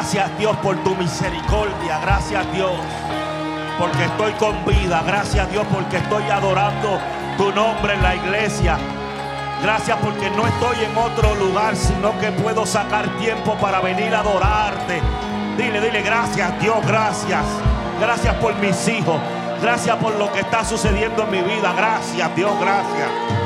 gracias Dios por tu misericordia. Gracias Dios porque estoy con vida. Gracias Dios porque estoy adorando tu nombre en la iglesia. Gracias porque no estoy en otro lugar, sino que puedo sacar tiempo para venir a adorarte. Dile, dile, gracias Dios, gracias. Gracias por mis hijos. Gracias por lo que está sucediendo en mi vida. Gracias Dios, gracias.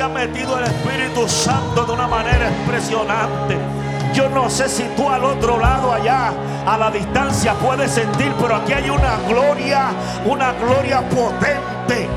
Ha metido el Espíritu Santo de una manera impresionante. Yo no sé si tú al otro lado allá, a la distancia, puedes sentir, pero aquí hay una gloria, una gloria potente.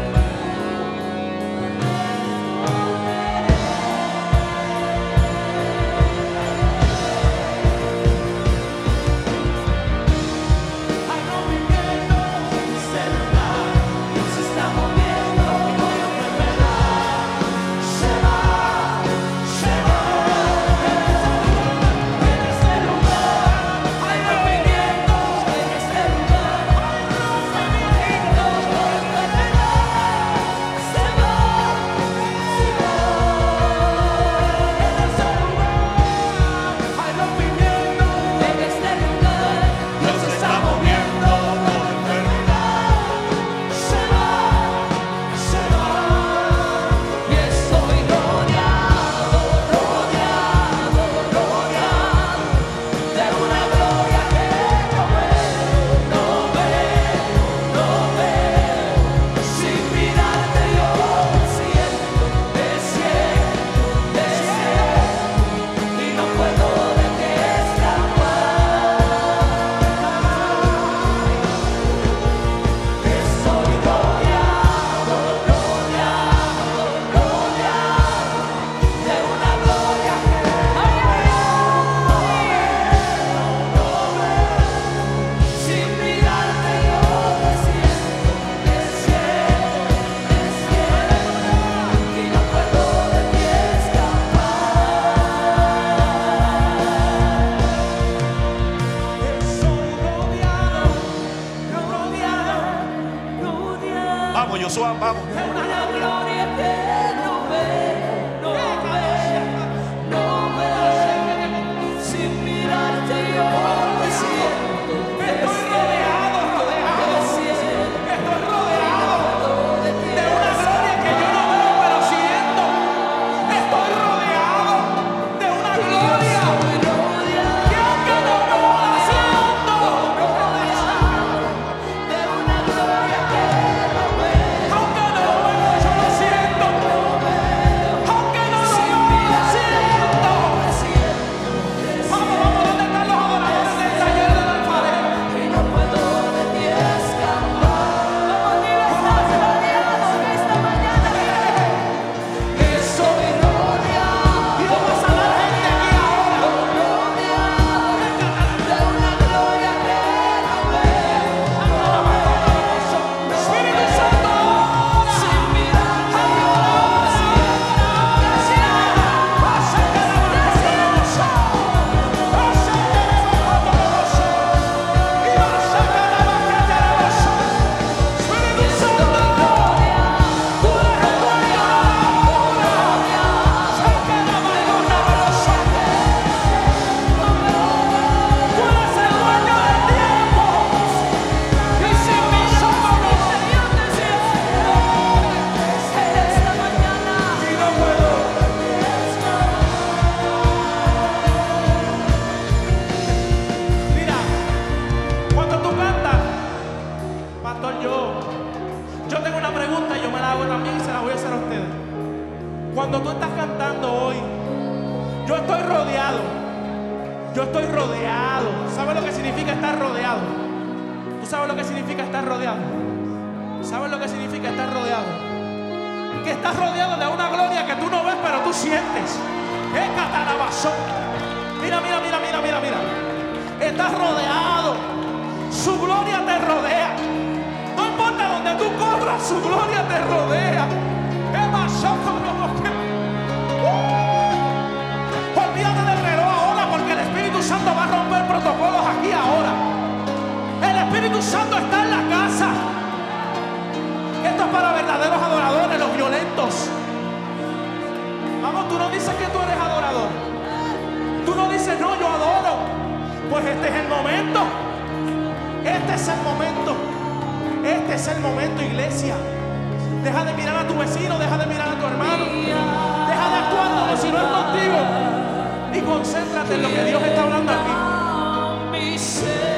said.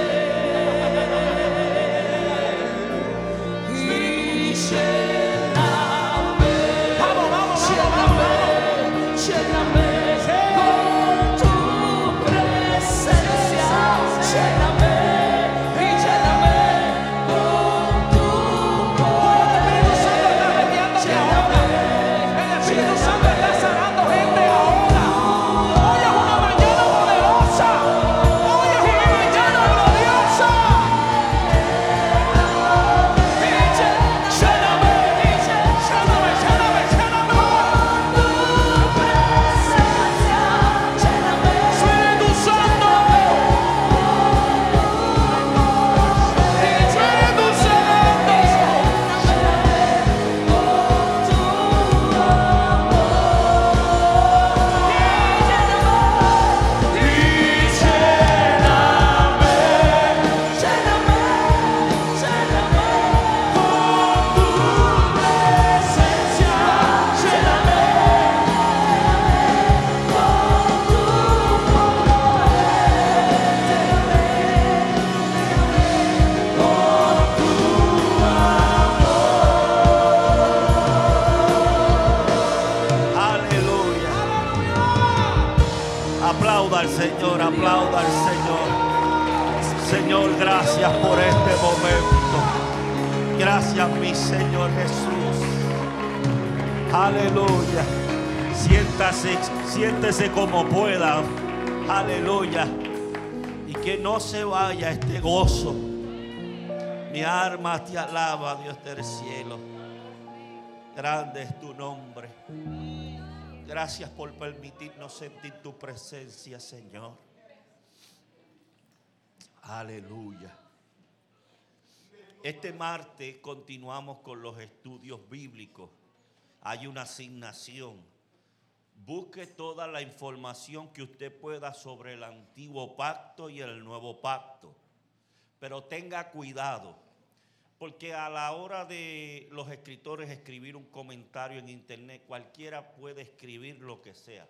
Aquí. siéntese como pueda. Aleluya. Y que no se vaya este gozo. Mi alma te alaba, Dios del cielo. Grande es tu nombre. Gracias por permitirnos sentir tu presencia, Señor. Aleluya. Este martes continuamos con los estudios bíblicos. Hay una asignación Busque toda la información que usted pueda sobre el antiguo pacto y el nuevo pacto. Pero tenga cuidado, porque a la hora de los escritores escribir un comentario en internet, cualquiera puede escribir lo que sea.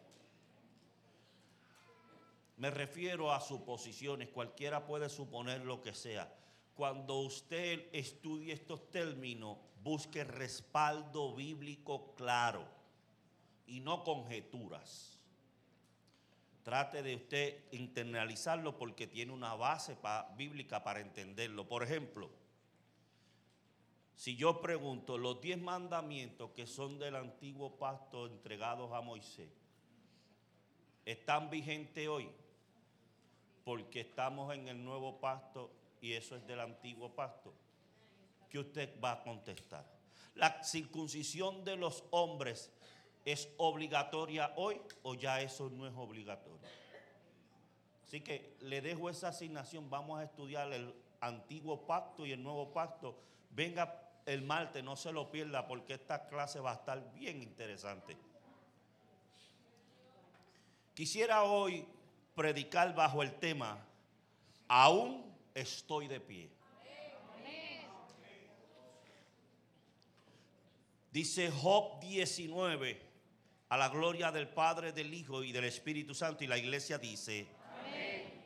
Me refiero a suposiciones, cualquiera puede suponer lo que sea. Cuando usted estudie estos términos, busque respaldo bíblico claro y no conjeturas. Trate de usted internalizarlo porque tiene una base bíblica para entenderlo. Por ejemplo, si yo pregunto los diez mandamientos que son del antiguo pacto entregados a Moisés, ¿están vigentes hoy? Porque estamos en el nuevo pacto y eso es del antiguo pacto. ¿Qué usted va a contestar? La circuncisión de los hombres ¿Es obligatoria hoy o ya eso no es obligatorio? Así que le dejo esa asignación. Vamos a estudiar el antiguo pacto y el nuevo pacto. Venga el martes, no se lo pierda porque esta clase va a estar bien interesante. Quisiera hoy predicar bajo el tema, aún estoy de pie. Dice Job 19, a la gloria del Padre, del Hijo y del Espíritu Santo. Y la iglesia dice, Amén.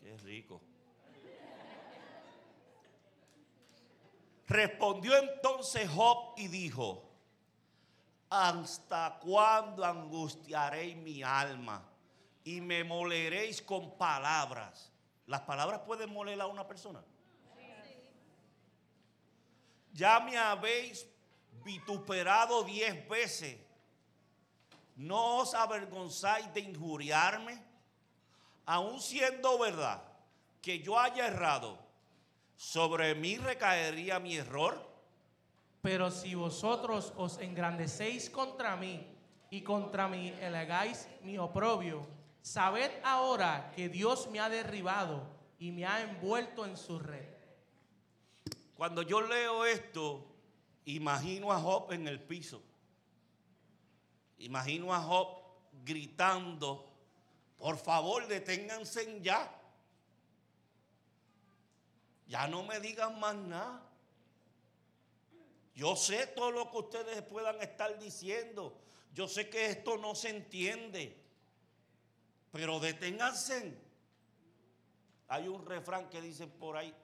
Qué rico. Respondió entonces Job y dijo, ¿hasta cuándo angustiaré mi alma? Y me moleréis con palabras? ¿Las palabras pueden moler a una persona? Ya me habéis vituperado diez veces. ¿No os avergonzáis de injuriarme? Aun siendo verdad que yo haya errado, ¿sobre mí recaería mi error? Pero si vosotros os engrandecéis contra mí y contra mí elegáis mi oprobio, sabed ahora que Dios me ha derribado y me ha envuelto en su red. Cuando yo leo esto, imagino a Job en el piso. Imagino a Job gritando, por favor, deténganse ya. Ya no me digan más nada. Yo sé todo lo que ustedes puedan estar diciendo. Yo sé que esto no se entiende. Pero deténganse. Hay un refrán que dicen por ahí,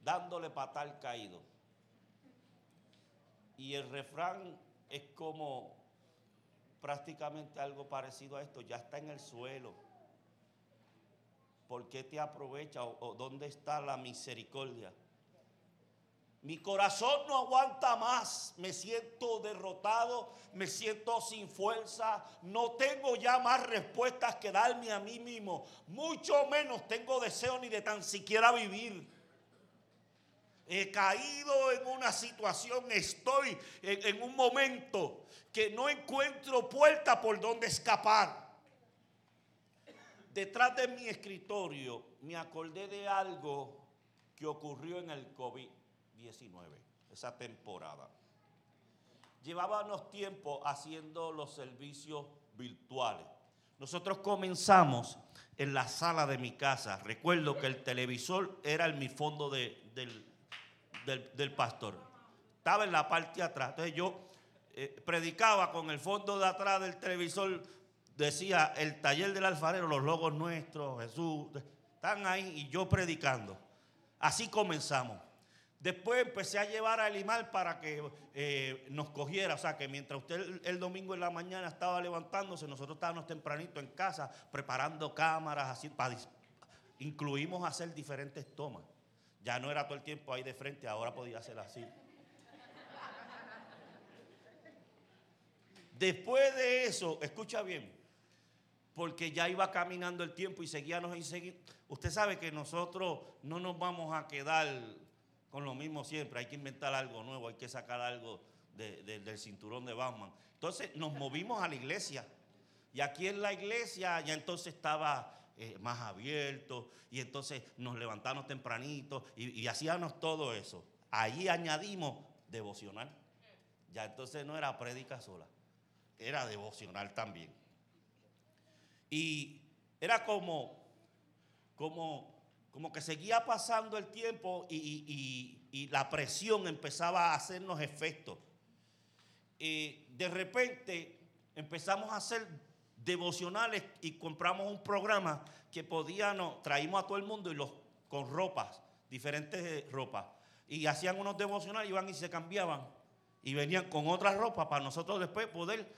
dándole patal caído. Y el refrán es como prácticamente algo parecido a esto, ya está en el suelo. ¿Por qué te aprovecha o, dónde está la misericordia? Mi corazón no aguanta más, me siento derrotado, me siento sin fuerza, no tengo ya más respuestas que darme a mí mismo, mucho menos tengo deseo ni de tan siquiera vivir. He caído en una situación, estoy en, en un momento que no encuentro puerta por donde escapar. Detrás de mi escritorio me acordé de algo que ocurrió en el COVID-19, esa temporada. Llevábamos tiempo haciendo los servicios virtuales. Nosotros comenzamos en la sala de mi casa. Recuerdo que el televisor era en mi fondo del, del, pastor. Estaba en la parte de atrás. Entonces yo eh, predicaba con el fondo de atrás del televisor decía el taller del alfarero, los logos nuestros, Jesús, están ahí y yo predicando. Así comenzamos. Después empecé a llevar a Elimar para que eh, nos cogiera, o sea, que mientras usted el, domingo en la mañana estaba levantándose, nosotros estábamos tempranito en casa preparando cámaras, así, para, incluimos hacer diferentes tomas. Ya no era todo el tiempo ahí de frente, ahora podía ser así. Después de eso, escucha bien, porque ya iba caminando el tiempo y seguíamos y seguir. Usted sabe que nosotros no nos vamos a quedar con lo mismo siempre, hay que inventar algo nuevo, hay que sacar algo del cinturón de Batman. Entonces nos movimos a la iglesia y aquí en la iglesia ya entonces estaba eh, más abierto y entonces nos levantamos tempranito y, hacíamos todo eso. Ahí añadimos devocional. Ya entonces no era prédica sola, era devocional también. Y era como, como, como que seguía pasando el tiempo y, la presión empezaba a hacernos efectos. Y de repente empezamos a hacer devocionales y compramos un programa que podíamos, traímos a todo el mundo y los con ropas, diferentes ropas. Y hacían unos devocionales, iban y se cambiaban y venían con otras ropas para nosotros después poder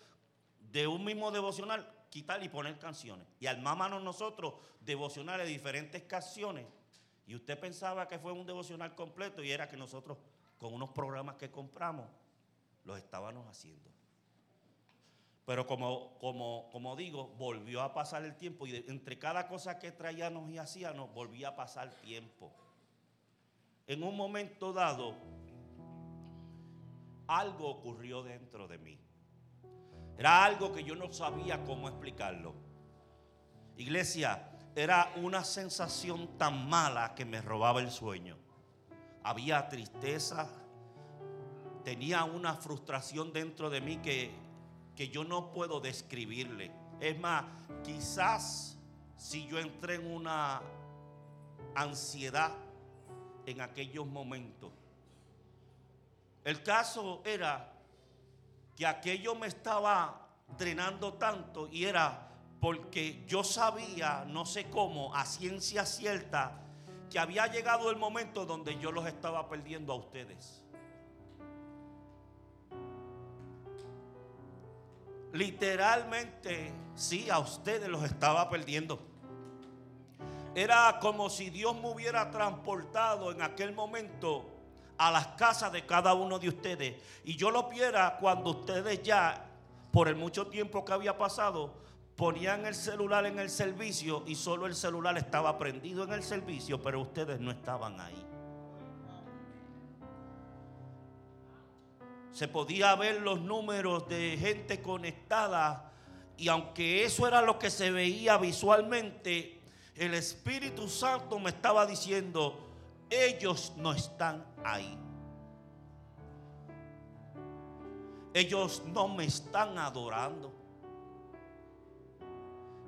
de un mismo devocional quitar y poner canciones. Y armábamos nosotros devocionales de diferentes canciones. Y usted pensaba que fue un devocional completo y era que nosotros con unos programas que compramos los estábamos haciendo. Pero como, como, como digo, volvió a pasar el tiempo y entre cada cosa que traíamos y hacíamos, volvía a pasar tiempo. En un momento dado, algo ocurrió dentro de mí. Era algo que yo no sabía cómo explicarlo. Iglesia, era una sensación tan mala que me robaba el sueño. Había tristeza, tenía una frustración dentro de mí que, que yo no puedo describirle. Es más, quizás si yo entré en una ansiedad en aquellos momentos. El caso era que aquello me estaba drenando tanto y era porque yo sabía, no sé cómo, a ciencia cierta, que había llegado el momento donde yo los estaba perdiendo a ustedes. Literalmente, sí, a ustedes los estaba perdiendo. Era como si Dios me hubiera transportado en aquel momento a las casas de cada uno de ustedes. Y yo lo viera cuando ustedes ya, por el mucho tiempo que había pasado, ponían el celular en el servicio y solo el celular estaba prendido en el servicio, pero ustedes no estaban ahí. Se podía ver los números de gente conectada y aunque eso era lo que se veía visualmente, el Espíritu Santo me estaba diciendo, ellos no están ahí. Ellos no me están adorando.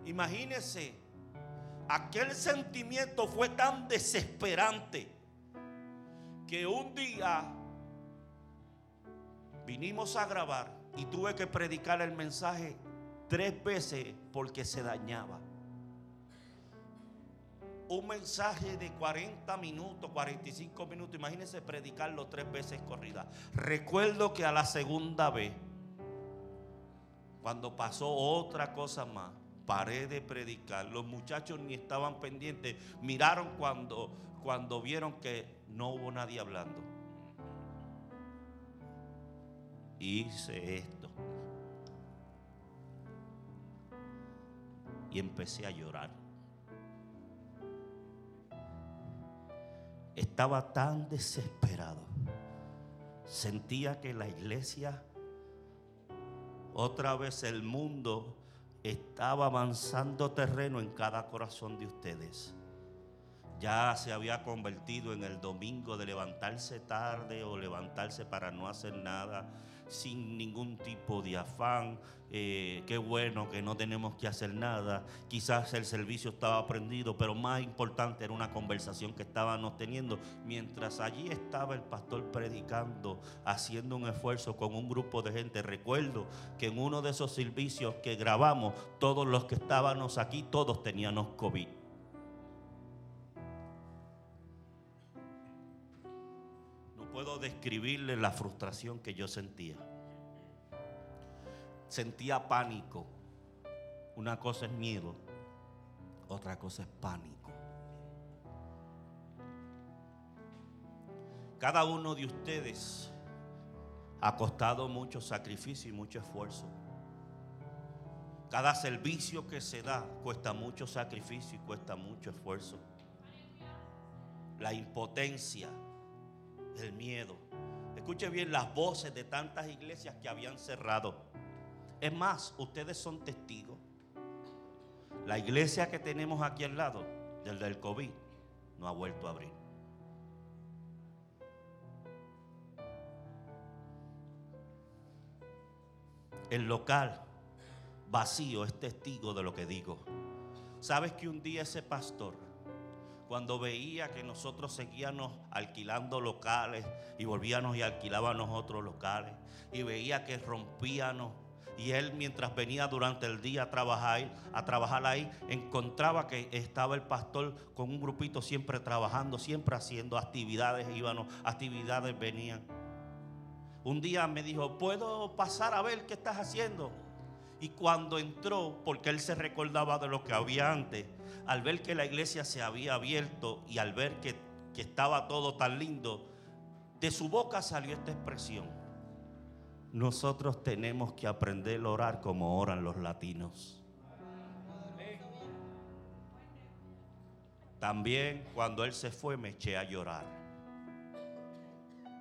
Imagínense, aquel sentimiento fue tan desesperante que un día vinimos a grabar y tuve que predicar el mensaje tres veces porque se dañaba. Un mensaje de 40 minutos, 45 minutos, imagínense predicarlo tres veces corrida. Recuerdo que a la segunda vez, cuando pasó otra cosa más, paré de predicar. Los muchachos ni estaban pendientes. Miraron cuando, cuando vieron que no hubo nadie hablando. Hice esto. Y empecé a llorar. Estaba tan desesperado. Sentía que la iglesia, otra vez el mundo, estaba avanzando terreno en cada corazón de ustedes. Ya se había convertido en el domingo de levantarse tarde o levantarse para no hacer nada sin ningún tipo de afán. Eh, qué bueno que no tenemos que hacer nada. Quizás el servicio estaba prendido, pero más importante era una conversación que estábamos teniendo. Mientras allí estaba el pastor predicando, haciendo un esfuerzo con un grupo de gente. Recuerdo que en uno de esos servicios que grabamos, todos los que estábamos aquí, todos teníamos COVID. Describirle la frustración que yo sentía. Sentía pánico. Una cosa es miedo, otra cosa es pánico. Cada uno de ustedes ha costado mucho sacrificio y mucho esfuerzo. Cada servicio que se da cuesta mucho sacrificio y cuesta mucho esfuerzo. La impotencia, el miedo. Escuche bien las voces de tantas iglesias que habían cerrado. Es más, ustedes son testigos. La iglesia que tenemos aquí al lado, del del COVID, no ha vuelto a abrir. El local vacío es testigo de lo que digo. ¿Sabes que un día ese pastor cuando veía que nosotros seguíamos alquilando locales y volvíamos y alquilábamos otros locales y veía que rompíamos y él mientras venía durante el día a trabajar, a trabajar ahí, encontraba que estaba el pastor con un grupito siempre trabajando, siempre haciendo actividades, íbamos, actividades venían. Un día me dijo, ¿puedo pasar a ver qué estás haciendo? Y cuando entró, porque él se recordaba de lo que había antes, al ver que la iglesia se había abierto y al ver que, estaba todo tan lindo, de su boca salió esta expresión. Nosotros tenemos que aprender a orar como oran los latinos. También cuando él se fue me eché a llorar.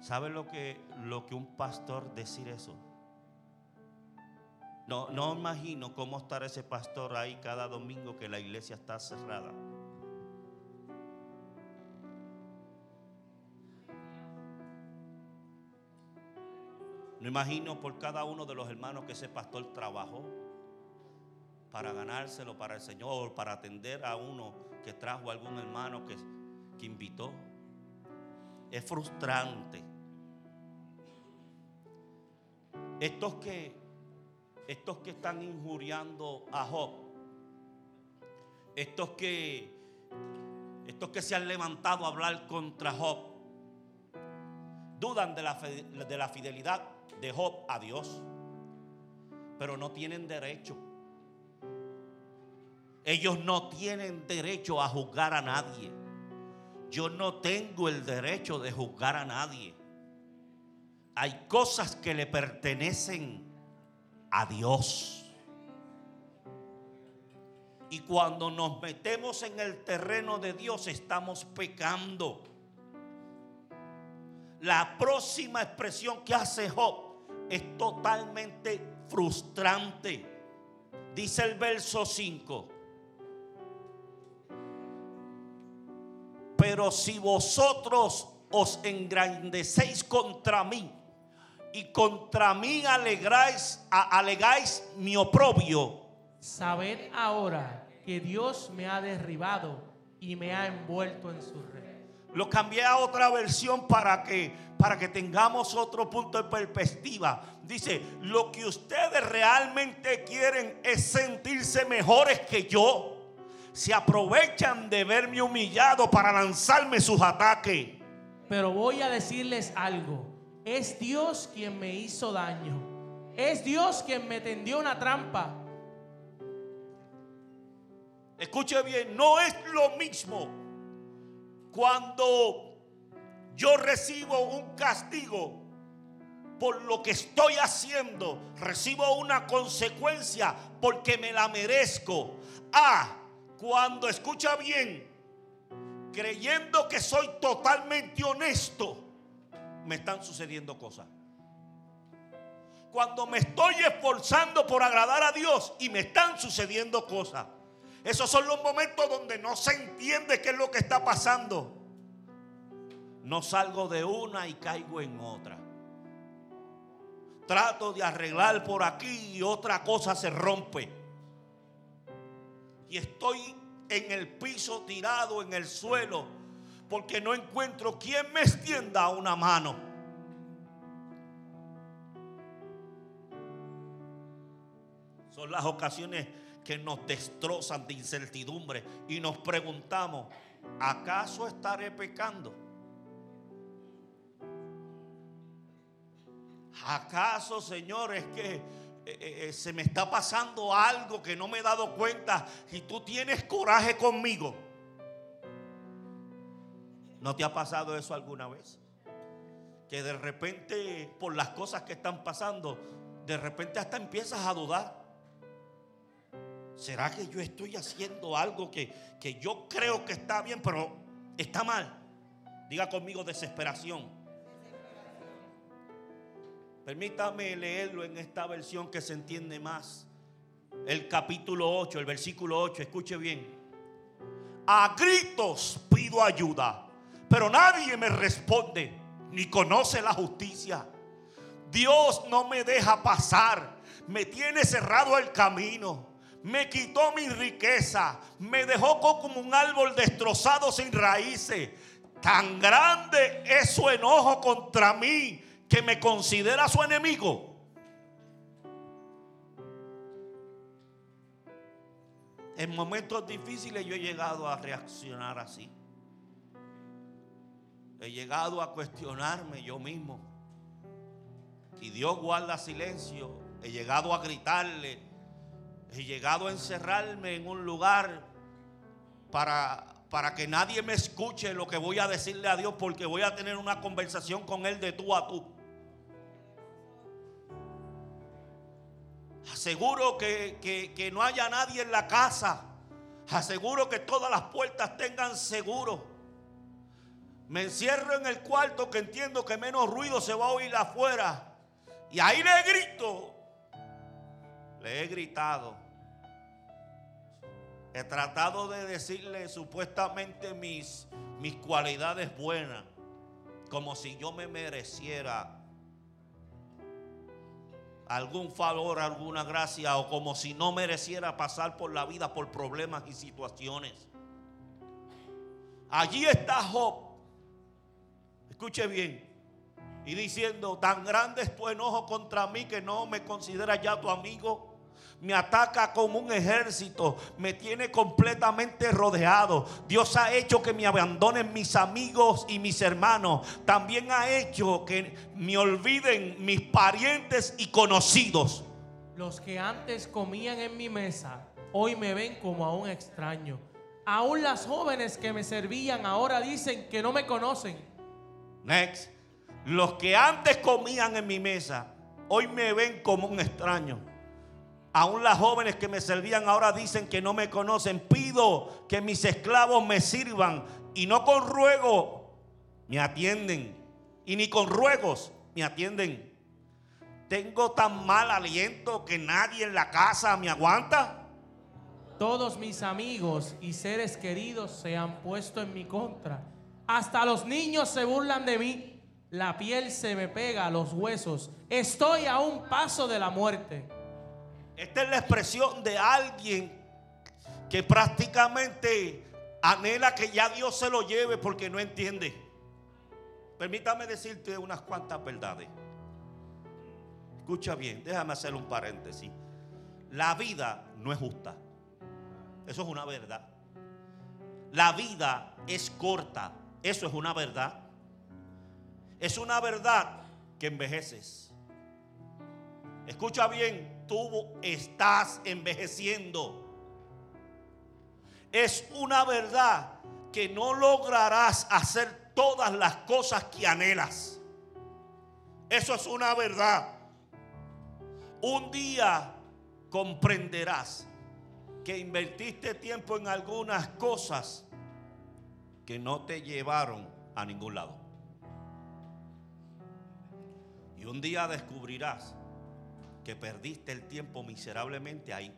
¿Sabe lo que, lo que un pastor decir eso? No, no imagino cómo estará ese pastor ahí cada domingo que la iglesia está cerrada. No imagino por cada uno de los hermanos que ese pastor trabajó para ganárselo para el Señor, para atender a uno que trajo a algún hermano que, que invitó. Es frustrante. Estos que estos que están injuriando a Job, estos que estos que se han levantado a hablar contra Job, dudan de la, de la fidelidad de Job a Dios, pero no tienen derecho. Ellos no tienen derecho a juzgar a nadie. Yo no tengo el derecho de juzgar a nadie. Hay cosas que le pertenecen a Dios. Y cuando nos metemos en el terreno de Dios estamos pecando. La próxima expresión que hace Job es totalmente frustrante. Dice el verso 5. Pero si vosotros os engrandecéis contra mí y contra mí alegráis, alegáis mi oprobio, sabed ahora que Dios me ha derribado y me ha envuelto en su red. Lo cambié a otra versión para que, para que tengamos otro punto de perspectiva. Dice, lo que ustedes realmente quieren es sentirse mejores que yo. Se aprovechan de verme humillado para lanzarme sus ataques. Pero voy a decirles algo. Es Dios quien me hizo daño. Es Dios quien me tendió una trampa Escuche bien, no es lo mismo cuando yo recibo un castigo por lo que estoy haciendo, recibo una consecuencia porque me la merezco. A cuando escucha bien, creyendo que soy totalmente honesto, me están sucediendo cosas. Cuando me estoy esforzando por agradar a Dios y me están sucediendo cosas. Esos son los momentos donde no se entiende qué es lo que está pasando. No salgo de una y caigo en otra. Trato de arreglar por aquí y otra cosa se rompe. Y estoy en el piso tirado en el suelo porque no encuentro quien me extienda una mano. Son las ocasiones que nos destrozan de incertidumbre y nos preguntamos, ¿acaso estaré pecando? ¿Acaso, Señor, es que eh, eh, se me está pasando algo que no me he dado cuenta y tú tienes coraje conmigo? ¿No te ha pasado eso alguna vez? Que de repente, por las cosas que están pasando, de repente hasta empiezas a dudar. ¿Será que yo estoy haciendo algo que, que yo creo que está bien, pero está mal? Diga conmigo desesperación. Permítame leerlo en esta versión que se entiende más. El capítulo 8, el versículo 8, escuche bien. A gritos pido ayuda, pero nadie me responde ni conoce la justicia. Dios no me deja pasar, me tiene cerrado el camino me quitó mi riqueza, me dejó como un árbol destrozado sin raíces. Tan grande es su enojo contra mí que me considera su enemigo. En momentos difíciles yo he llegado a reaccionar así. He llegado a cuestionarme yo mismo. Y Dios guarda silencio. He llegado a gritarle He llegado a encerrarme en un lugar para, para que nadie me escuche lo que voy a decirle a Dios porque voy a tener una conversación con Él de tú a tú. Aseguro que, que no haya nadie en la casa. Aseguro que todas las puertas tengan seguro. Me encierro en el cuarto que entiendo que menos ruido se va a oír afuera. Y ahí le grito. Le he gritado. He tratado de decirle supuestamente mis, mis cualidades buenas, como si yo me mereciera algún favor, alguna gracia, o como si no mereciera pasar por la vida por problemas y situaciones. Allí está Job, escuche bien, y diciendo, tan grande es tu enojo contra mí que no me consideras ya tu amigo me ataca como un ejército, me tiene completamente rodeado. Dios ha hecho que me abandonen mis amigos y mis hermanos. También ha hecho que me olviden mis parientes y conocidos. Los que antes comían en mi mesa, hoy me ven como a un extraño. Aún las jóvenes que me servían ahora dicen que no me conocen. Next. Los que antes comían en mi mesa, hoy me ven como un extraño. Aún las jóvenes que me servían ahora dicen que no me conocen. Pido que mis esclavos me sirvan y no con ruego me atienden. Y ni con ruegos me atienden. Tengo tan mal aliento que nadie en la casa me aguanta. Todos mis amigos y seres queridos se han puesto en mi contra. Hasta los niños se burlan de mí. La piel se me pega a los huesos. Estoy a un paso de la muerte. Esta es la expresión de alguien que prácticamente anhela que ya Dios se lo lleve porque no entiende. Permítame decirte unas cuantas verdades. Escucha bien, déjame hacer un paréntesis. La vida no es justa. Eso es una verdad. La vida es corta. Eso es una verdad. Es una verdad que envejeces. Escucha bien, tú estás envejeciendo. Es una verdad que no lograrás hacer todas las cosas que anhelas. Eso es una verdad. Un día comprenderás que invertiste tiempo en algunas cosas que no te llevaron a ningún lado. Y un día descubrirás que perdiste el tiempo miserablemente ahí.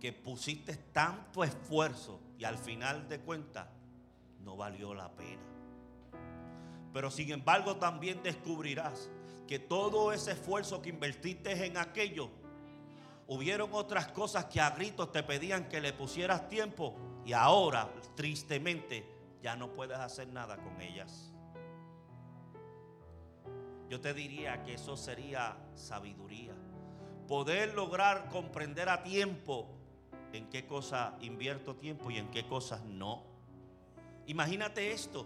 Que pusiste tanto esfuerzo y al final de cuentas no valió la pena. Pero sin embargo también descubrirás que todo ese esfuerzo que invertiste en aquello, hubieron otras cosas que a gritos te pedían que le pusieras tiempo y ahora, tristemente, ya no puedes hacer nada con ellas. Yo te diría que eso sería sabiduría. Poder lograr comprender a tiempo en qué cosa invierto tiempo y en qué cosas no. Imagínate esto.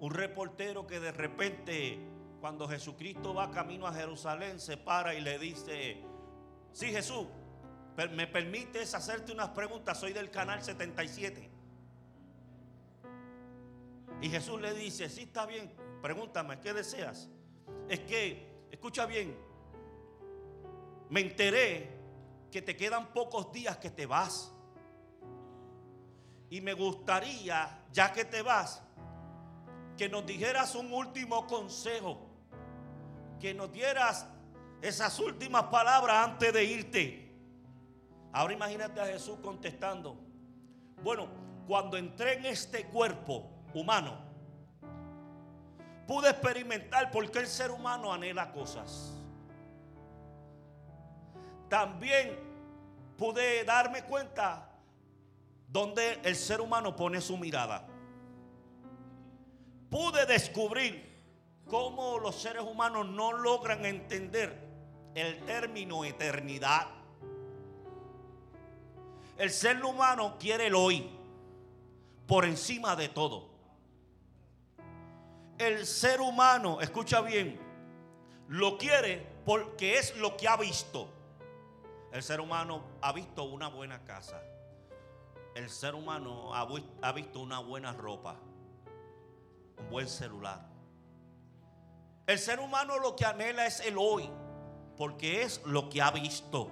Un reportero que de repente, cuando Jesucristo va camino a Jerusalén, se para y le dice, sí Jesús, me permites hacerte unas preguntas, soy del canal 77. Y Jesús le dice, sí está bien, pregúntame, ¿qué deseas? Es que, escucha bien, me enteré que te quedan pocos días que te vas. Y me gustaría, ya que te vas, que nos dijeras un último consejo, que nos dieras esas últimas palabras antes de irte. Ahora imagínate a Jesús contestando, bueno, cuando entré en este cuerpo, humano, pude experimentar por qué el ser humano anhela cosas. También pude darme cuenta donde el ser humano pone su mirada. Pude descubrir cómo los seres humanos no logran entender el término eternidad. El ser humano quiere el hoy por encima de todo. El ser humano, escucha bien, lo quiere porque es lo que ha visto. El ser humano ha visto una buena casa. El ser humano ha, visto una buena ropa, un buen celular. El ser humano lo que anhela es el hoy, porque es lo que ha visto.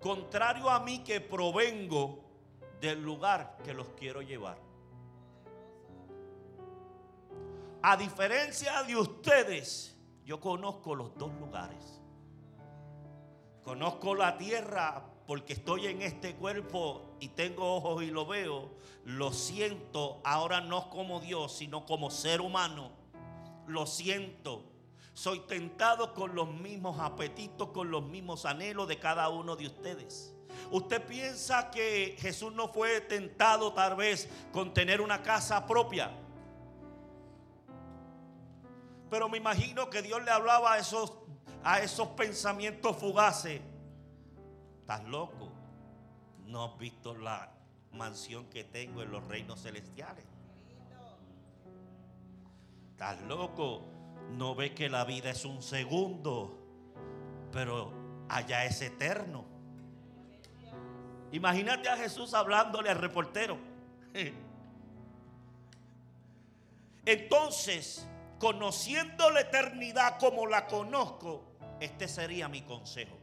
Contrario a mí que provengo del lugar que los quiero llevar. A diferencia de ustedes, yo conozco los dos lugares. Conozco la tierra porque estoy en este cuerpo y tengo ojos y lo veo. Lo siento ahora no como Dios, sino como ser humano. Lo siento. Soy tentado con los mismos apetitos, con los mismos anhelos de cada uno de ustedes. ¿Usted piensa que Jesús no fue tentado tal vez con tener una casa propia? Pero me imagino que Dios le hablaba a esos, a esos pensamientos fugaces, estás loco. No has visto la mansión que tengo en los reinos celestiales. Estás loco. No ves que la vida es un segundo, pero allá es eterno. Imagínate a Jesús hablándole al reportero. Entonces, conociendo la eternidad como la conozco, este sería mi consejo.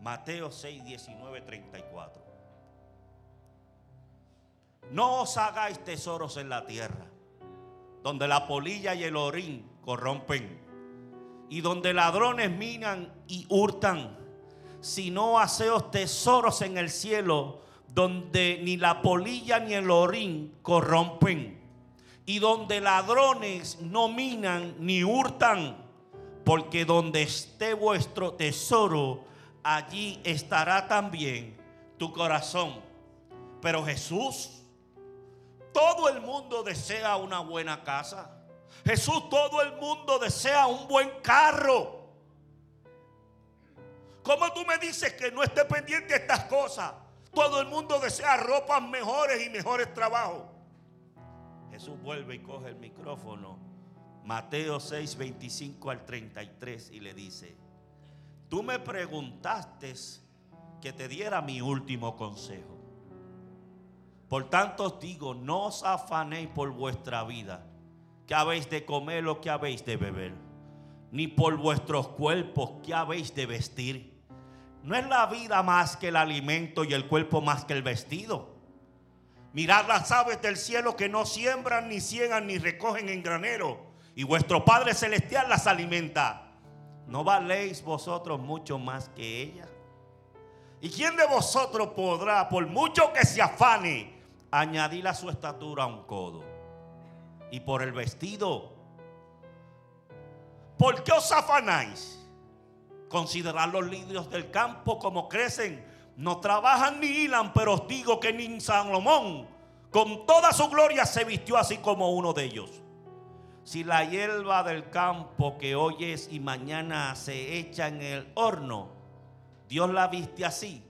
Mateo 6, 19, 34. No os hagáis tesoros en la tierra, donde la polilla y el orín corrompen, y donde ladrones minan y hurtan, sino haceos tesoros en el cielo, donde ni la polilla ni el orín corrompen, y donde ladrones no minan ni hurtan, porque donde esté vuestro tesoro, allí estará también tu corazón. Pero Jesús, todo el mundo desea una buena casa. Jesús, todo el mundo desea un buen carro. ¿Cómo tú me dices que no esté pendiente de estas cosas? Todo el mundo desea ropas mejores y mejores trabajos. Jesús vuelve y coge el micrófono. Mateo 6, 25 al 33 y le dice, tú me preguntaste que te diera mi último consejo. Por tanto os digo, no os afanéis por vuestra vida, que habéis de comer o que habéis de beber, ni por vuestros cuerpos, que habéis de vestir. No es la vida más que el alimento y el cuerpo más que el vestido. Mirad las aves del cielo que no siembran, ni ciegan, ni recogen en granero, y vuestro Padre Celestial las alimenta. ¿No valéis vosotros mucho más que ellas? ¿Y quién de vosotros podrá, por mucho que se afane, añadir a su estatura un codo? Y por el vestido, ¿por qué os afanáis? Considerad los lirios del campo como crecen. No trabajan ni hilan, pero os digo que ni Salomón con toda su gloria se vistió así como uno de ellos. Si la hierba del campo que hoy es y mañana se echa en el horno, Dios la viste así,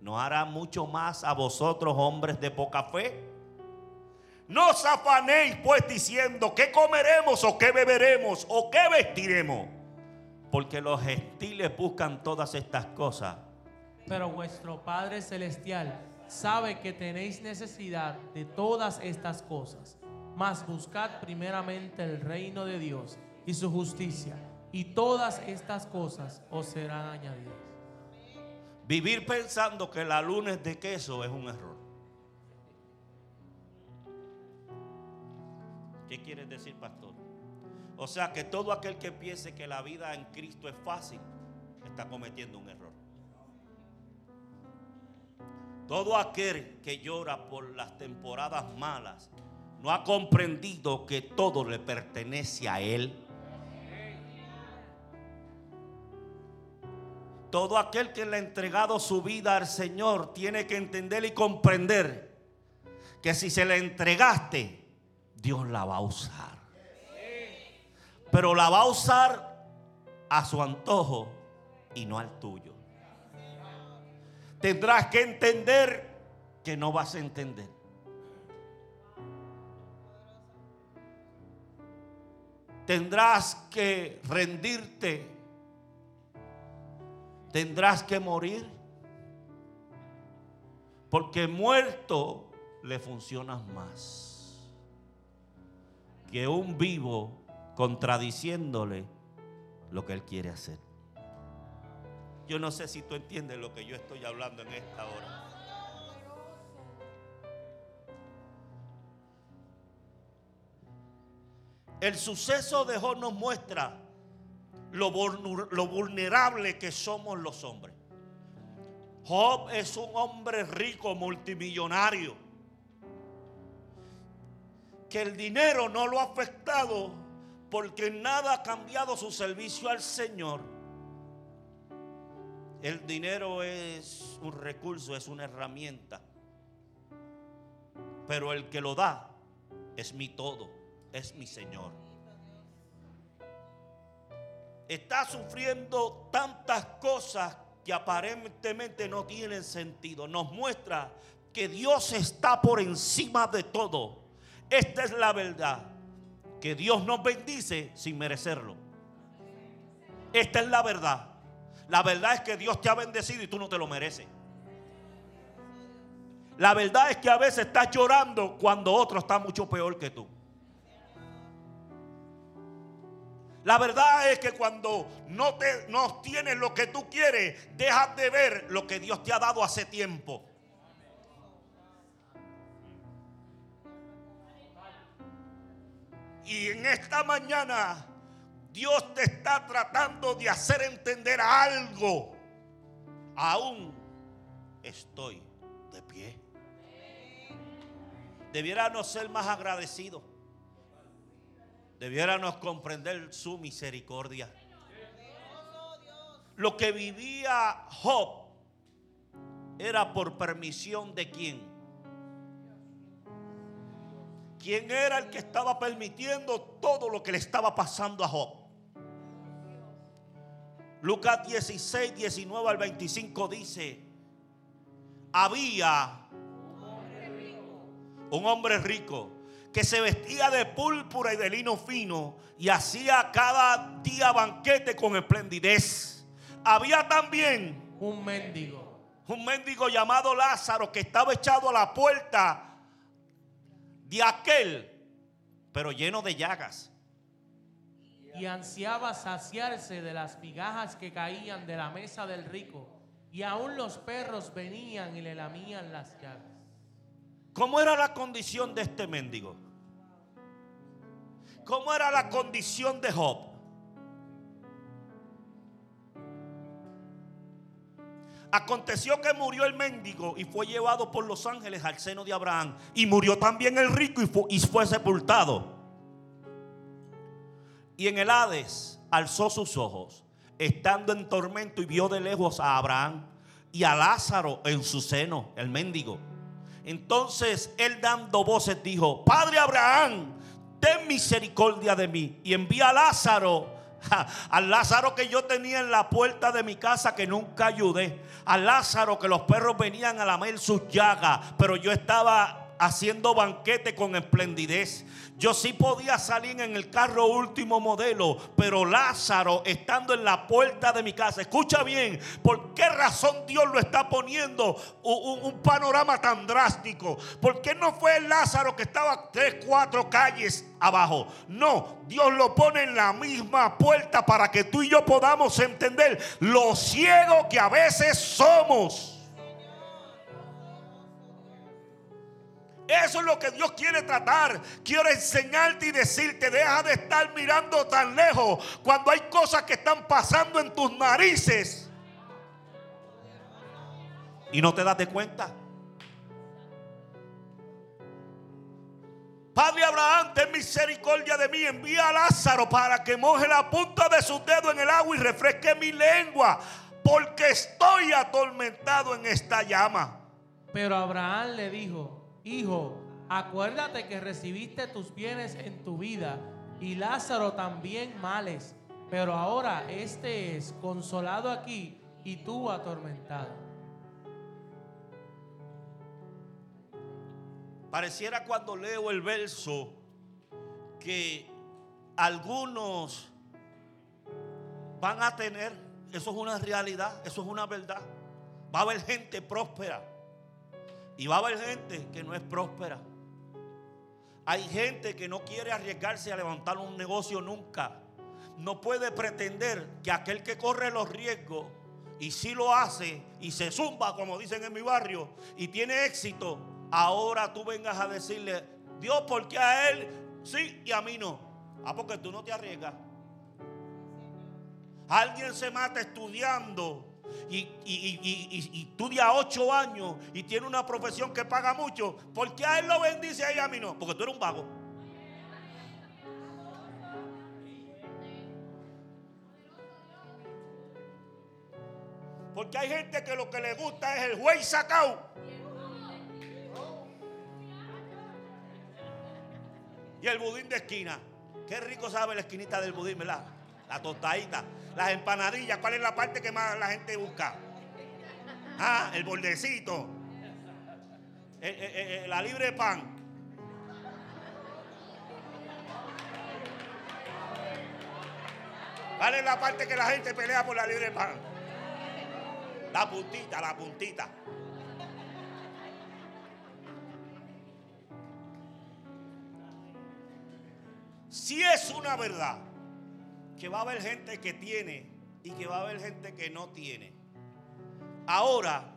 ¿no hará mucho más a vosotros hombres de poca fe? No os afanéis pues diciendo qué comeremos o qué beberemos o qué vestiremos, porque los gentiles buscan todas estas cosas. Pero vuestro Padre Celestial sabe que tenéis necesidad de todas estas cosas. Mas buscad primeramente el reino de Dios y su justicia, y todas estas cosas os serán añadidas. Vivir pensando que la luna es de queso es un error. ¿Qué quieres decir, pastor? O sea que todo aquel que piense que la vida en Cristo es fácil, está cometiendo un error. Todo aquel que llora por las temporadas malas no ha comprendido que todo le pertenece a Él. Todo aquel que le ha entregado su vida al Señor tiene que entender y comprender que si se le entregaste, Dios la va a usar. Pero la va a usar a su antojo y no al tuyo. Tendrás que entender que no vas a entender. Tendrás que rendirte. Tendrás que morir. Porque muerto le funcionas más que un vivo contradiciéndole lo que él quiere hacer. Yo no sé si tú entiendes lo que yo estoy hablando en esta hora. El suceso de Job nos muestra lo, vulnerable que somos los hombres. Job es un hombre rico, multimillonario, que el dinero no lo ha afectado porque nada ha cambiado su servicio al Señor. El dinero es un recurso, es una herramienta, pero el que lo da es mi todo, es mi Señor. está sufriendo tantas cosas que aparentemente no tienen sentido. Nos muestra que Dios está por encima de todo. Esta es la verdad. Que Dios nos bendice sin merecerlo. Esta es la verdad. La verdad es que Dios te ha bendecido y tú no te lo mereces. La verdad es que a veces estás llorando cuando otro está mucho peor que tú. La verdad es que cuando no, te, no tienes lo que tú quieres, dejas de ver lo que Dios te ha dado hace tiempo. Y en esta mañana Dios te está tratando de hacer entender algo. Aún estoy de pie. Debiéramos ser más agradecidos. Debiéramos comprender su misericordia. Lo que vivía Job era por permisión de quién. ¿Quién era el que estaba permitiendo todo lo que le estaba pasando a Job? Lucas 16, 19 al 25 dice, había un hombre rico que se vestía de púrpura y de lino fino y hacía cada día banquete con esplendidez. Había también un mendigo, un mendigo llamado Lázaro que estaba echado a la puerta de aquel, pero lleno de llagas. Y ansiaba saciarse de las migajas que caían de la mesa del rico. Y aún los perros venían y le lamían las llagas. ¿Cómo era la condición de este mendigo? ¿Cómo era la condición de Job? Aconteció que murió el mendigo y fue llevado por los ángeles al seno de Abraham. Y murió también el rico y fue, sepultado. Y en el Hades alzó sus ojos, estando en tormento, y vio de lejos a Abraham y a Lázaro en su seno, el mendigo. Entonces él dando voces dijo, Padre Abraham, ten misericordia de mí y envía a Lázaro, al Lázaro que yo tenía en la puerta de mi casa que nunca ayudé, a Lázaro que los perros venían a lamer sus llagas, pero yo estaba haciendo banquete con esplendidez. Yo sí podía salir en el carro último modelo, pero Lázaro estando en la puerta de mi casa, escucha bien, ¿por qué razón Dios lo está poniendo un, panorama tan drástico? ¿Por qué no fue Lázaro que estaba tres, cuatro calles abajo? No, Dios lo pone en la misma puerta para que tú y yo podamos entender lo ciego que a veces somos. Eso es lo que Dios quiere tratar. Quiero enseñarte y decirte, deja de estar mirando tan lejos cuando hay cosas que están pasando en tus narices. Y no te das de cuenta. Padre Abraham, ten misericordia de mí. Envía a Lázaro para que moje la punta de sus dedos en el agua y refresque mi lengua. Porque estoy atormentado en esta llama. Pero Abraham le dijo, Hijo, acuérdate que recibiste tus bienes en tu vida y Lázaro también males, pero ahora este es consolado aquí y tú atormentado. Pareciera cuando leo el verso que algunos van a tener, eso es una realidad, eso es una verdad. Va a haber gente próspera y va a haber gente que no es próspera. Hay gente que no quiere arriesgarse a levantar un negocio nunca. No puede pretender que aquel que corre los riesgos y si lo hace y se zumba, como dicen en mi barrio, y tiene éxito, ahora tú vengas a decirle, Dios, ¿por qué a él sí y a mí no? Ah, porque tú no te arriesgas. Alguien se mata estudiando y, y, estudia ocho años y tiene una profesión que paga mucho, ¿por qué a él lo bendice y a mí no? Porque tú eres un vago. Porque hay gente que lo que le gusta es el juez sacao. Y el budín de esquina. Qué rico sabe la esquinita del budín, ¿verdad? La tostadita. Las empanadillas, ¿cuál es la parte que más la gente busca? Ah, el bordecito. Eh, eh, eh, la libre pan. ¿Cuál es la parte que la gente pelea por la libre pan? La puntita, la puntita. Si es una verdad que va a haber gente que tiene y que va a haber gente que no tiene. Ahora,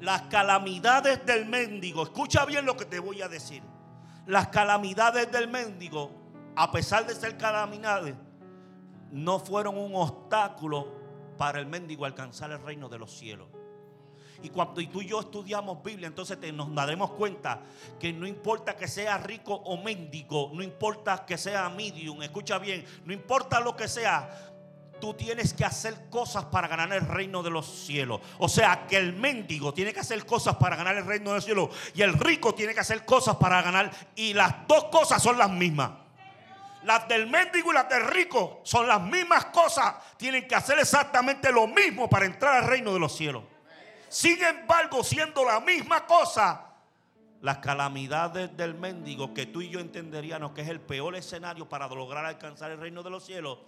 las calamidades del mendigo, escucha bien lo que te voy a decir. Las calamidades del mendigo, a pesar de ser calamidades, no fueron un obstáculo para el mendigo alcanzar el reino de los cielos. Y cuando tú y yo estudiamos Biblia, entonces nos daremos cuenta que no importa que sea rico o mendigo, no importa que sea medium, escucha bien, no importa lo que sea, tú tienes que hacer cosas para ganar el reino de los cielos. O sea, que el mendigo tiene que hacer cosas para ganar el reino de los cielos y el rico tiene que hacer cosas para ganar. Y las dos cosas son las mismas. Las del mendigo y las del rico son las mismas cosas. Tienen que hacer exactamente lo mismo para entrar al reino de los cielos. Sin embargo, siendo la misma cosa, las calamidades del mendigo, que tú y yo entenderíamos que es el peor escenario para lograr alcanzar el reino de los cielos,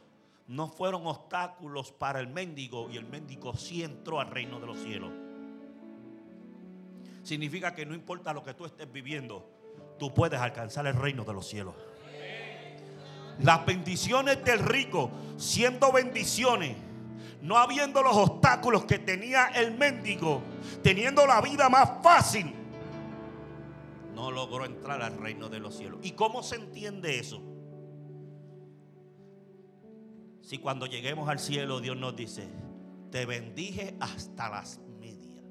no fueron obstáculos para el mendigo y el mendigo sí entró al reino de los cielos. Significa que no importa lo que tú estés viviendo, tú puedes alcanzar el reino de los cielos. Las bendiciones del rico, siendo bendiciones, no habiendo los obstáculos que tenía el mendigo, teniendo la vida más fácil, no logró entrar al reino de los cielos. ¿Y cómo se entiende eso? Si cuando lleguemos al cielo Dios nos dice, te bendije hasta las medias.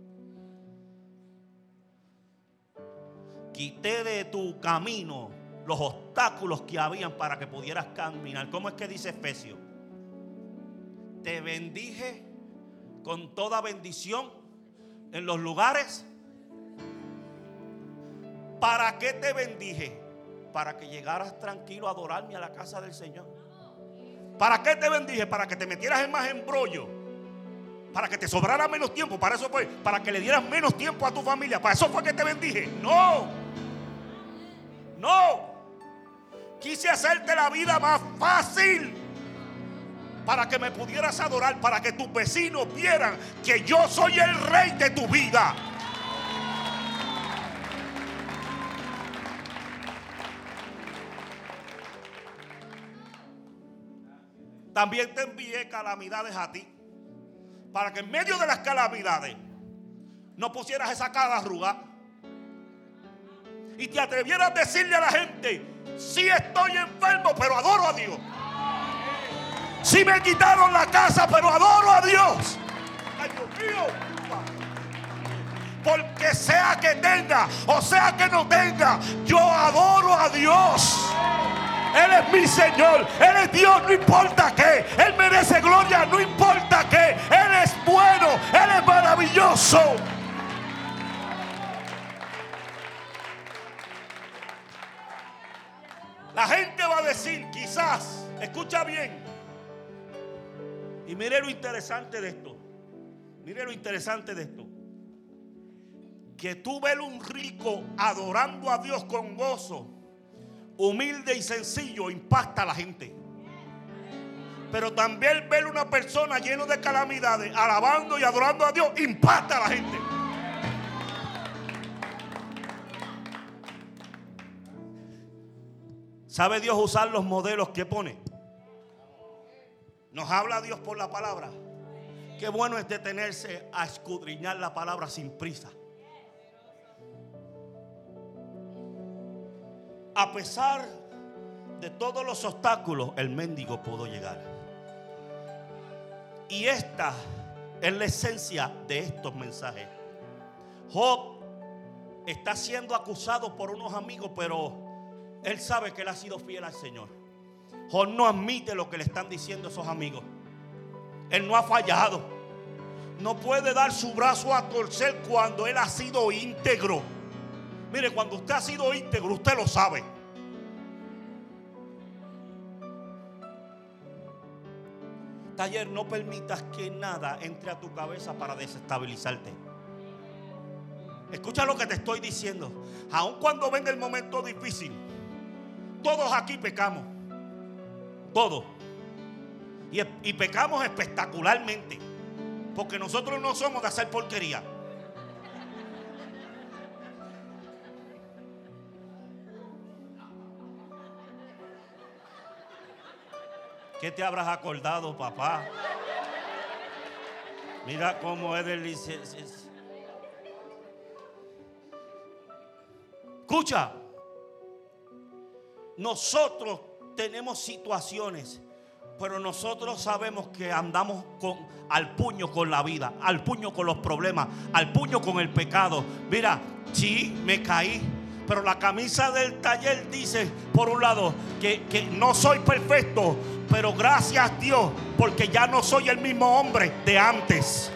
Quité de tu camino los obstáculos que habían para que pudieras caminar. ¿Cómo es que dice Efesios? Te bendije con toda bendición en los lugares. ¿Para qué te bendije? Para que llegaras tranquilo a adorarme a la casa del Señor. ¿Para qué te bendije? Para que te metieras en más embrollo. Para que te sobrara menos tiempo. Para eso fue. Para que le dieras menos tiempo a tu familia. Para eso fue que te bendije. No. No. Quise hacerte la vida más fácil para que me pudieras adorar, para que tus vecinos vieran que yo soy el rey de tu vida. También te envié calamidades a ti, para que en medio de las calamidades no pusieras esa cara arrugada y te atrevieras a decirle a la gente, si estoy enfermo, pero adoro a Dios. Si me quitaron la casa, pero adoro a Dios. Ay, Dios mío. Porque sea que tenga o sea que no tenga, yo adoro a Dios. Él es mi Señor. Él es Dios, no importa qué. Él merece gloria, no importa qué. Él es bueno, Él es maravilloso. La gente va a decir, quizás, escucha bien. Y mire lo interesante de esto. Mire lo interesante de esto. Que tú ves un rico adorando a Dios con gozo, humilde y sencillo, impacta a la gente. Pero también ver una persona llena de calamidades, alabando y adorando a Dios, impacta a la gente. ¿Sabe Dios usar los modelos que pone? Nos habla Dios por la palabra. Qué bueno es detenerse a escudriñar la palabra sin prisa. A pesar de todos los obstáculos, el mendigo pudo llegar. Y esta es la esencia de estos mensajes. Job está siendo acusado por unos amigos, pero él sabe que él ha sido fiel al Señor. Job no admite lo que le están diciendo esos amigos. Él no ha fallado. No puede dar su brazo a torcer cuando él ha sido íntegro. Mire, cuando usted ha sido íntegro, usted lo sabe. Taller, no permitas que nada entre a tu cabeza para desestabilizarte. Escucha lo que te estoy diciendo. Aun cuando venga el momento difícil, todos aquí pecamos. Todos. Y, y pecamos espectacularmente. Porque nosotros no somos de hacer porquería. ¿Qué te habrás acordado, papá? Mira cómo es delicioso. Escucha, nosotros tenemos situaciones, pero nosotros sabemos que andamos con, al puño con la vida, al puño con los problemas, al puño con el pecado. Mira, sí, me caí, pero la camisa del taller dice, por un lado, que, que no soy perfecto, pero gracias a Dios, porque ya no soy el mismo hombre de antes.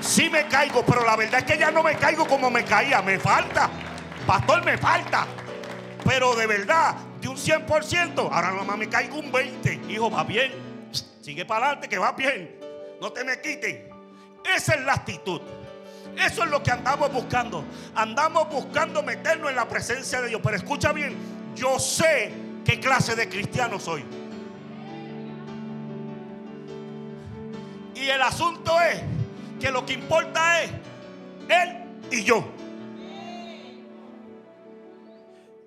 Sí me caigo, pero la verdad es que ya no me caigo como me caía. Me falta. Pastor, me falta. Pero de verdad, de un 100%, ahora nomás me caigo un 20%. Hijo, va bien. Sigue para adelante, que va bien. No te me quiten. Esa es la actitud. Eso es lo que andamos buscando. Andamos buscando meternos en la presencia de Dios. Pero escucha bien, yo sé qué clase de cristiano soy. Y el asunto es que lo que importa es Él y yo.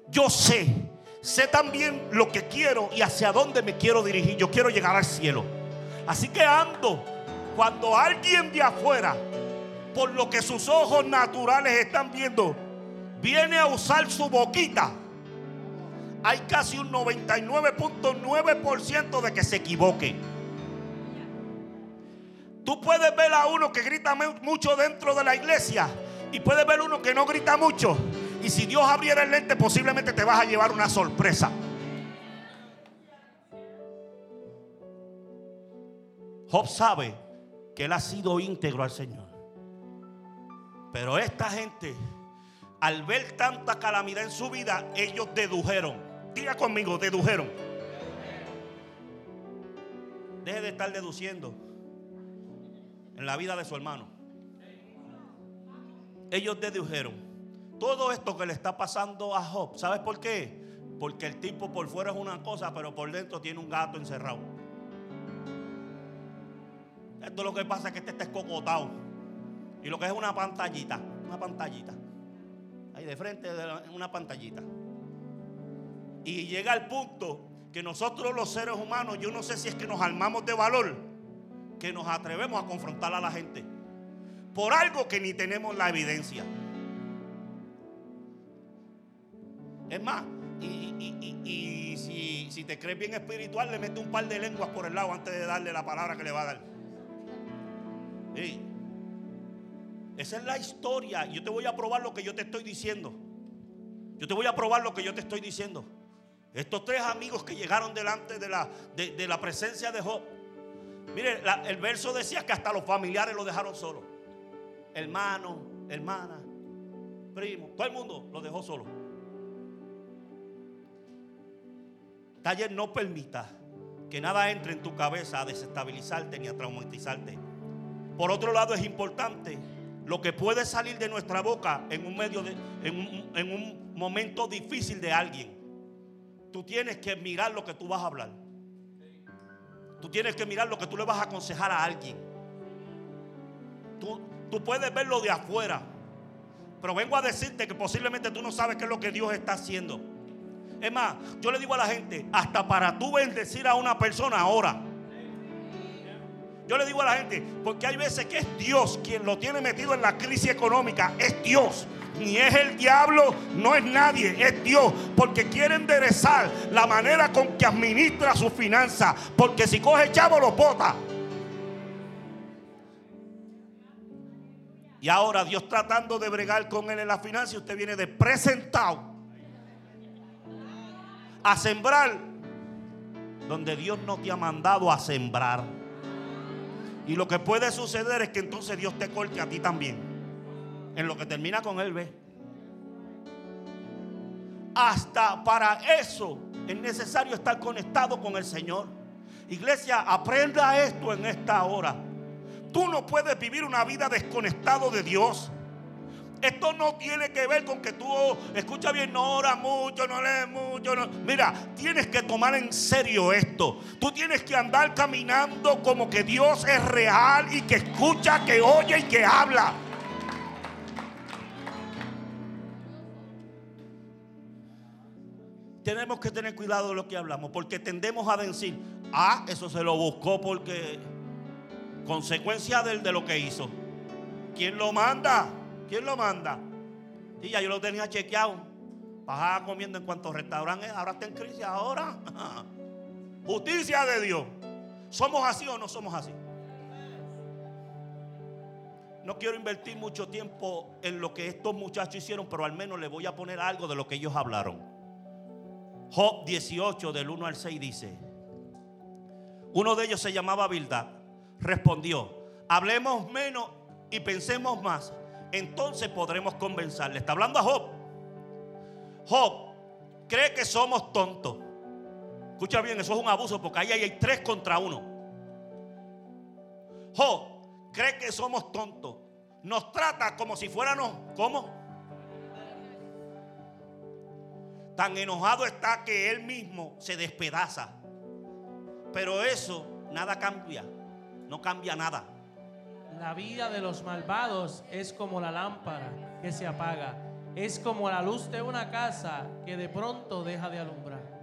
Yo sé, sé también lo que quiero y hacia dónde me quiero dirigir. Yo quiero llegar al cielo. Así que ando cuando alguien de afuera, por lo que sus ojos naturales están viendo, viene a usar su boquita hay casi un 99.9% de que se equivoque. Tú puedes ver a uno que grita mucho dentro de la iglesia y puedes ver uno que no grita mucho. Y si Dios abriera el lente, posiblemente te vas a llevar una sorpresa. Job sabe que él ha sido íntegro al Señor. Pero esta gente, al ver tanta calamidad en su vida, ellos dedujeron Diga conmigo, dedujeron. Deje de estar deduciendo en la vida de su hermano. Ellos dedujeron todo esto que le está pasando a Job. ¿Sabes por qué? Porque el tipo por fuera es una cosa, pero por dentro tiene un gato encerrado. Esto lo que pasa es que este está escocotado. Y lo que es una pantallita, una pantallita. Ahí de frente una pantallita. Y llega el punto que nosotros los seres humanos, yo no sé si es que nos armamos de valor, que nos atrevemos a confrontar a la gente. Por algo que ni tenemos la evidencia. Es más, y, si, te crees bien espiritual, le mete un par de lenguas por el lado antes de darle la palabra que le va a dar. Esa es la historia. Yo te voy a probar lo que yo te estoy diciendo. Yo te voy a probar lo que yo te estoy diciendo. Estos tres amigos que llegaron delante de la, de, la presencia de Job. Mire, el verso decía que hasta los familiares lo dejaron solo. Hermano, hermana, primo, todo el mundo lo dejó solo. Taller no permita que nada entre en tu cabeza a desestabilizarte ni a traumatizarte. Por otro lado, es importante lo que puede salir de nuestra boca en un medio de, en un momento difícil de alguien. Tú tienes que mirar lo que tú vas a hablar. Tú tienes que mirar lo que tú le vas a aconsejar a alguien. Tú, tú puedes verlo de afuera. Pero vengo a decirte que posiblemente tú no sabes qué es lo que Dios está haciendo. Es más, yo le digo a la gente, hasta para tú bendecir a una persona ahora. Yo le digo a la gente, porque hay veces que es Dios quien lo tiene metido en la crisis económica. Es Dios ni es el diablo, no es nadie, es Dios. Porque quiere enderezar la manera con que administra su finanza. Porque si coge chavo, lo bota. Y ahora Dios tratando de bregar con él en la finanza usted viene de presentado a sembrar donde Dios no te ha mandado a sembrar. Y lo que puede suceder es que entonces Dios te corte a ti también en lo que termina con él, ve. Hasta para eso es necesario estar conectado con el Señor. Iglesia, aprenda esto en esta hora. Tú no puedes vivir una vida desconectado de Dios. Esto no tiene que ver con que tú, escucha bien, no oras mucho, no lees mucho. Mira, tienes que tomar en serio esto. Tú tienes que andar caminando como que Dios es real y que escucha, que oye y que habla. Tenemos que tener cuidado de lo que hablamos, porque tendemos a decir, ah, eso se lo buscó porque consecuencia de, de lo que hizo. ¿Quién lo manda? ¿Quién lo manda? Y ya yo lo tenía chequeado. Bajaba comiendo en cuantos restaurantes. Ahora está en crisis. Ahora. Justicia de Dios. ¿Somos así o no somos así? No quiero invertir mucho tiempo en lo que estos muchachos hicieron, pero al menos le voy a poner algo de lo que ellos hablaron. Job 18 del 1 al 6 dice, uno de ellos se llamaba Bildad, respondió, hablemos menos y pensemos más entonces podremos convencerle. Está hablando a Job. Job cree que somos tontos. Escucha bien, eso es un abuso porque ahí hay tres contra uno. Job cree que somos tontos. Nos trata como si fuéramos, ¿cómo? Tan enojado está que él mismo se despedaza. Pero eso nada cambia. No cambia nada. La vida de los malvados es como la lámpara que se apaga. Es como la luz de una casa que de pronto deja de alumbrar.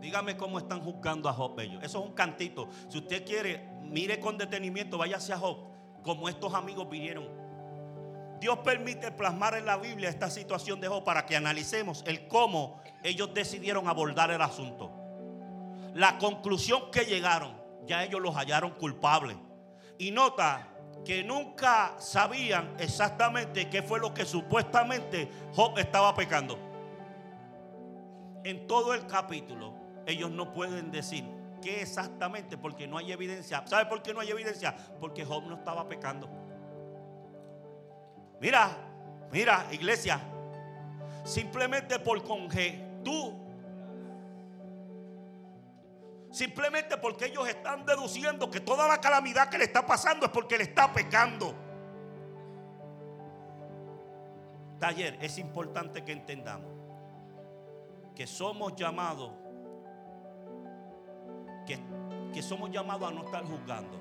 Dígame cómo están juzgando a Job ellos. Eso es un cantito. Si usted quiere, mire con detenimiento, váyase a Job, como estos amigos vinieron. Dios permite plasmar en la Biblia esta situación de Job para que analicemos el cómo ellos decidieron abordar el asunto. La conclusión que llegaron ya ellos los hallaron culpables. Y nota que nunca sabían exactamente qué fue lo que supuestamente Job estaba pecando. En todo el capítulo, ellos no pueden decir qué exactamente, porque no hay evidencia. ¿Sabe por qué no hay evidencia? Porque Job no estaba pecando. Mira, mira, iglesia, simplemente por tú Simplemente porque ellos están deduciendo que toda la calamidad que le está pasando es porque le está pecando. Taller, es importante que entendamos que somos llamados, que, que somos llamados a no estar juzgando.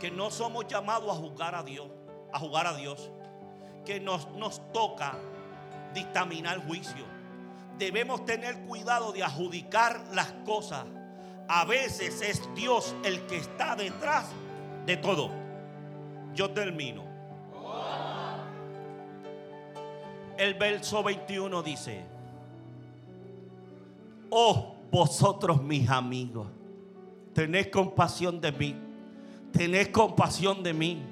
Que no somos llamados a juzgar a Dios, a jugar a Dios. Que nos, nos toca dictaminar juicio debemos tener cuidado de adjudicar las cosas. A veces es Dios el que está detrás de todo. Yo termino. El verso 21 dice, oh vosotros mis amigos, tened compasión de mí, tened compasión de mí,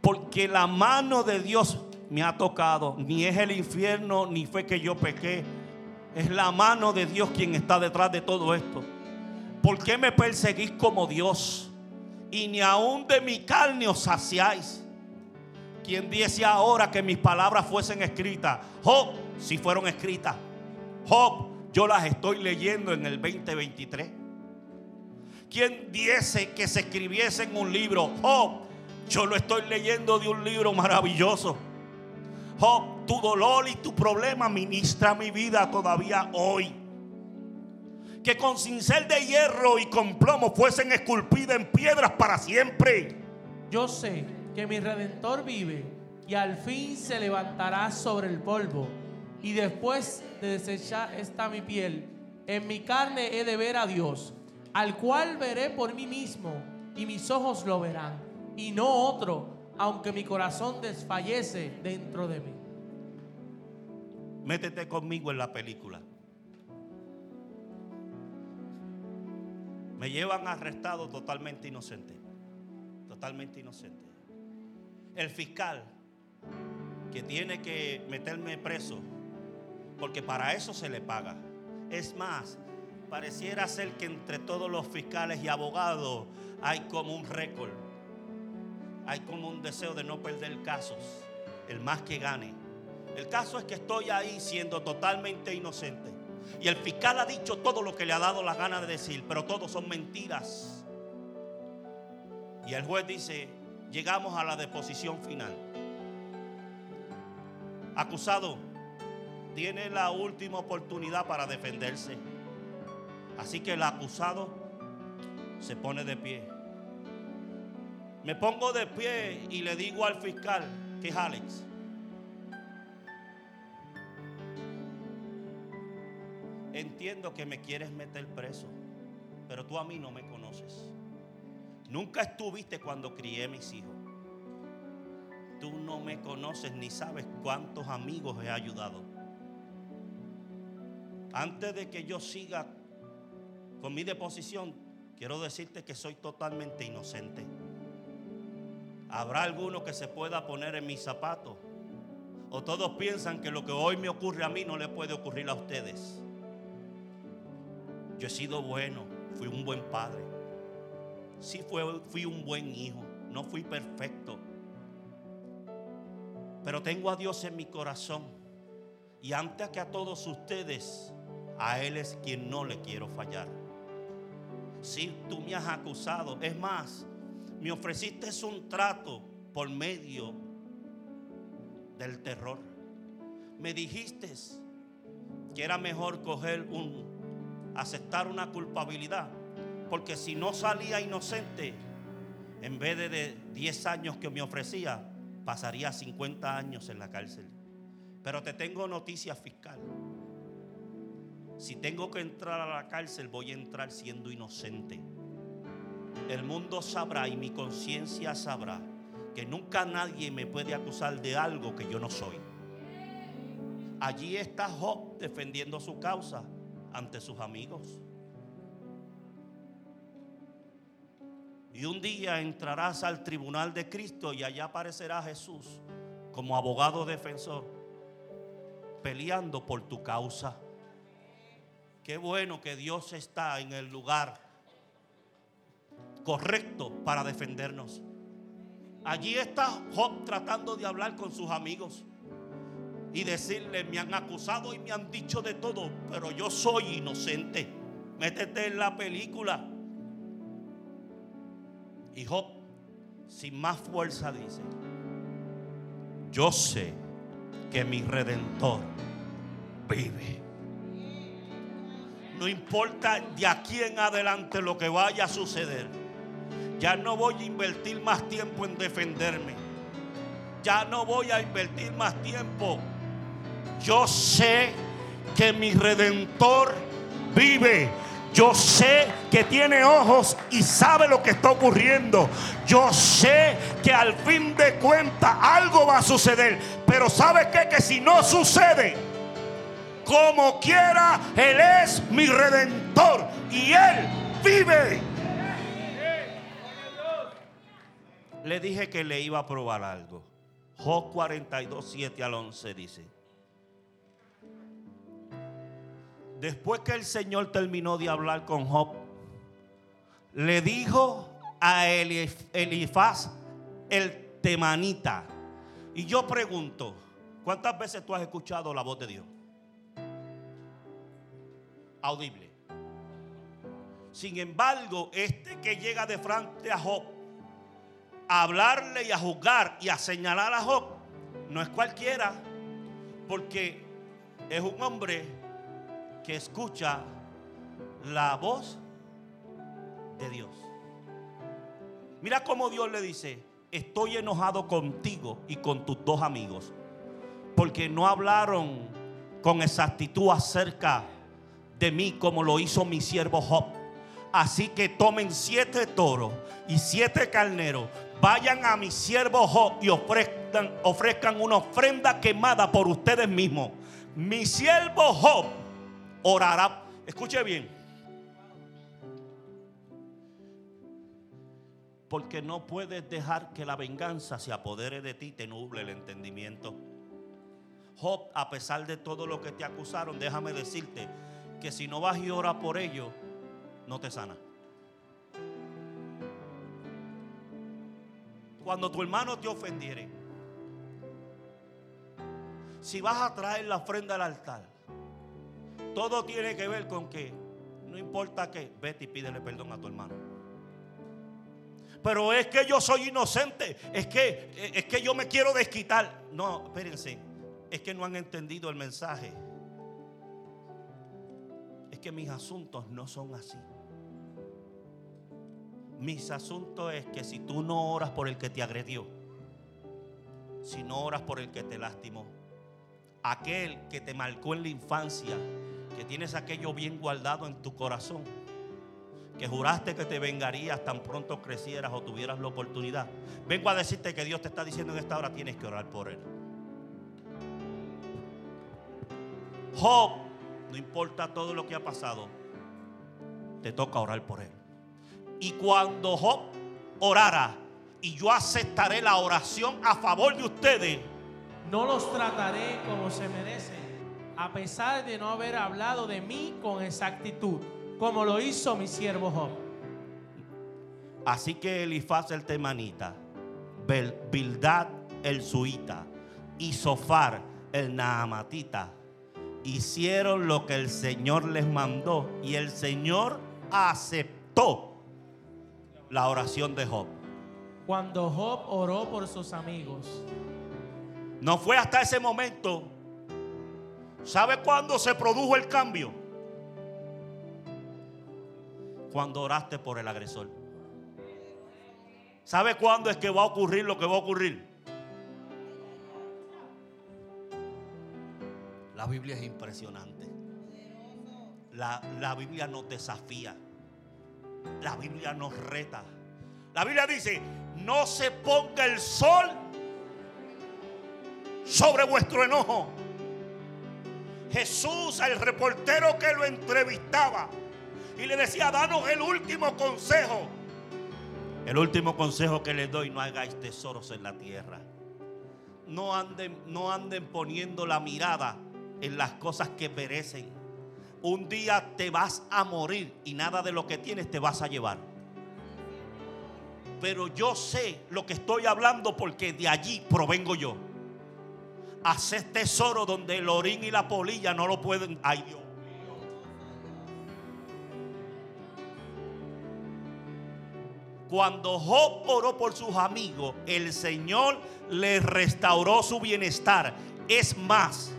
porque la mano de Dios me ha tocado. Ni es el infierno, ni fue que yo pequé. Es la mano de Dios quien está detrás de todo esto. ¿Por qué me perseguís como Dios? Y ni aún de mi carne os saciáis. Quien dice ahora que mis palabras fuesen escritas? Job, si fueron escritas. Job, yo las estoy leyendo en el 2023. Quien diese que se escribiese en un libro? Job, yo lo estoy leyendo de un libro maravilloso. Job, tu dolor y tu problema ministra mi vida todavía hoy. Que con cincel de hierro y con plomo fuesen esculpidas en piedras para siempre. Yo sé que mi redentor vive y al fin se levantará sobre el polvo. Y después de desechar esta mi piel, en mi carne he de ver a Dios, al cual veré por mí mismo y mis ojos lo verán, y no otro aunque mi corazón desfallece dentro de mí. Métete conmigo en la película. Me llevan arrestado totalmente inocente. Totalmente inocente. El fiscal que tiene que meterme preso, porque para eso se le paga. Es más, pareciera ser que entre todos los fiscales y abogados hay como un récord hay como un deseo de no perder casos, el más que gane. El caso es que estoy ahí siendo totalmente inocente. Y el fiscal ha dicho todo lo que le ha dado la gana de decir, pero todo son mentiras. Y el juez dice, llegamos a la deposición final. Acusado, tiene la última oportunidad para defenderse. Así que el acusado se pone de pie. Me pongo de pie y le digo al fiscal, que es Alex, entiendo que me quieres meter preso, pero tú a mí no me conoces. Nunca estuviste cuando crié mis hijos. Tú no me conoces ni sabes cuántos amigos he ayudado. Antes de que yo siga con mi deposición, quiero decirte que soy totalmente inocente. ¿Habrá alguno que se pueda poner en mis zapatos? ¿O todos piensan que lo que hoy me ocurre a mí no le puede ocurrir a ustedes? Yo he sido bueno, fui un buen padre. Sí fui un buen hijo, no fui perfecto. Pero tengo a Dios en mi corazón. Y antes que a todos ustedes, a Él es quien no le quiero fallar. Si tú me has acusado, es más, me ofreciste un trato por medio del terror. Me dijiste que era mejor coger un, aceptar una culpabilidad, porque si no salía inocente, en vez de 10 años que me ofrecía, pasaría 50 años en la cárcel. Pero te tengo noticia fiscal. Si tengo que entrar a la cárcel, voy a entrar siendo inocente. El mundo sabrá y mi conciencia sabrá que nunca nadie me puede acusar de algo que yo no soy. Allí está Job defendiendo su causa ante sus amigos. Y un día entrarás al tribunal de Cristo y allá aparecerá Jesús como abogado defensor, peleando por tu causa. Qué bueno que Dios está en el lugar correcto para defendernos. Allí está Job tratando de hablar con sus amigos y decirle, me han acusado y me han dicho de todo, pero yo soy inocente. Métete en la película. Y Job, sin más fuerza, dice, yo sé que mi redentor vive. No importa de aquí en adelante lo que vaya a suceder. Ya no voy a invertir más tiempo en defenderme. Ya no voy a invertir más tiempo. Yo sé que mi redentor vive. Yo sé que tiene ojos y sabe lo que está ocurriendo. Yo sé que al fin de cuentas algo va a suceder. Pero ¿sabe qué? Que si no sucede, como quiera, Él es mi redentor y Él vive. Le dije que le iba a probar algo. Job 42, 7 al 11 dice. Después que el Señor terminó de hablar con Job, le dijo a Elifaz el temanita. Y yo pregunto, ¿cuántas veces tú has escuchado la voz de Dios? audible. Sin embargo, este que llega de frente a Job, a hablarle y a juzgar y a señalar a Job, no es cualquiera, porque es un hombre que escucha la voz de Dios. Mira cómo Dios le dice, estoy enojado contigo y con tus dos amigos, porque no hablaron con exactitud acerca de mí como lo hizo mi siervo Job. Así que tomen siete toros y siete carneros. Vayan a mi siervo Job y ofrezcan, una ofrenda quemada por ustedes mismos. Mi siervo Job orará. Escuche bien. Porque no puedes dejar que la venganza se apodere de ti y te nuble el entendimiento. Job, a pesar de todo lo que te acusaron, déjame decirte que si no vas y oras por ellos, no te sana. Cuando tu hermano te ofendiere, si vas a traer la ofrenda al altar, todo tiene que ver con que no importa qué, vete y pídele perdón a tu hermano. Pero es que yo soy inocente, es que, es que yo me quiero desquitar. No, espérense, es que no han entendido el mensaje. Es que mis asuntos no son así. Mis asuntos es que si tú no oras por el que te agredió, si no oras por el que te lastimó, aquel que te marcó en la infancia, que tienes aquello bien guardado en tu corazón, que juraste que te vengarías tan pronto crecieras o tuvieras la oportunidad. Vengo a decirte que Dios te está diciendo en esta hora tienes que orar por él. Job, no importa todo lo que ha pasado, te toca orar por él. Y cuando Job orara, y yo aceptaré la oración a favor de ustedes, No los trataré como se merecen, a pesar de no haber hablado de mí con exactitud, como lo hizo mi siervo Job. Así que Elifaz el temanita, Bildad el suita y Sofar el naamatita hicieron lo que el Señor les mandó y el Señor aceptó la oración de Job. Cuando Job oró por sus amigos, No fue hasta ese momento. ¿Sabe cuándo se produjo el cambio? Cuando oraste por el agresor. ¿Sabe cuándo es que va a ocurrir lo que va a ocurrir? La Biblia es impresionante. La, la Biblia nos desafía. La Biblia nos reta. La Biblia dice, no se ponga el sol sobre vuestro enojo. Jesús, al reportero que lo entrevistaba, y le decía, danos el último consejo. El último consejo que les doy, no hagáis tesoros en la tierra. No anden, no anden poniendo la mirada en las cosas que perecen. Un día te vas a morir y nada de lo que tienes te vas a llevar. Pero yo sé lo que estoy hablando porque de allí provengo yo. Hacer tesoro donde el orín y la polilla no lo pueden. Ay Dios. Cuando Job oró por sus amigos, el Señor le restauró su bienestar. Es más,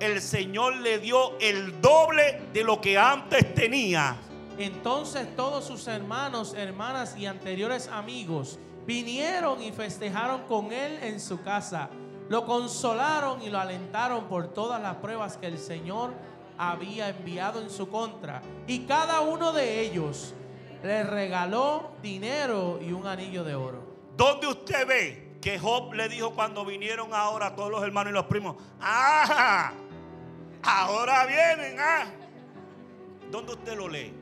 el Señor le dio el doble de lo que antes tenía. entonces todos sus hermanos, hermanas y anteriores amigos vinieron y festejaron con él en su casa. Lo consolaron y lo alentaron por todas las pruebas que el Señor había enviado en su contra. Y cada uno de ellos le regaló dinero y un anillo de oro. ¿Dónde usted ve que Job le dijo cuando vinieron ahora todos los hermanos y los primos? ¡Ah! Ahora vienen, ¿ah? ¿Dónde usted lo lee?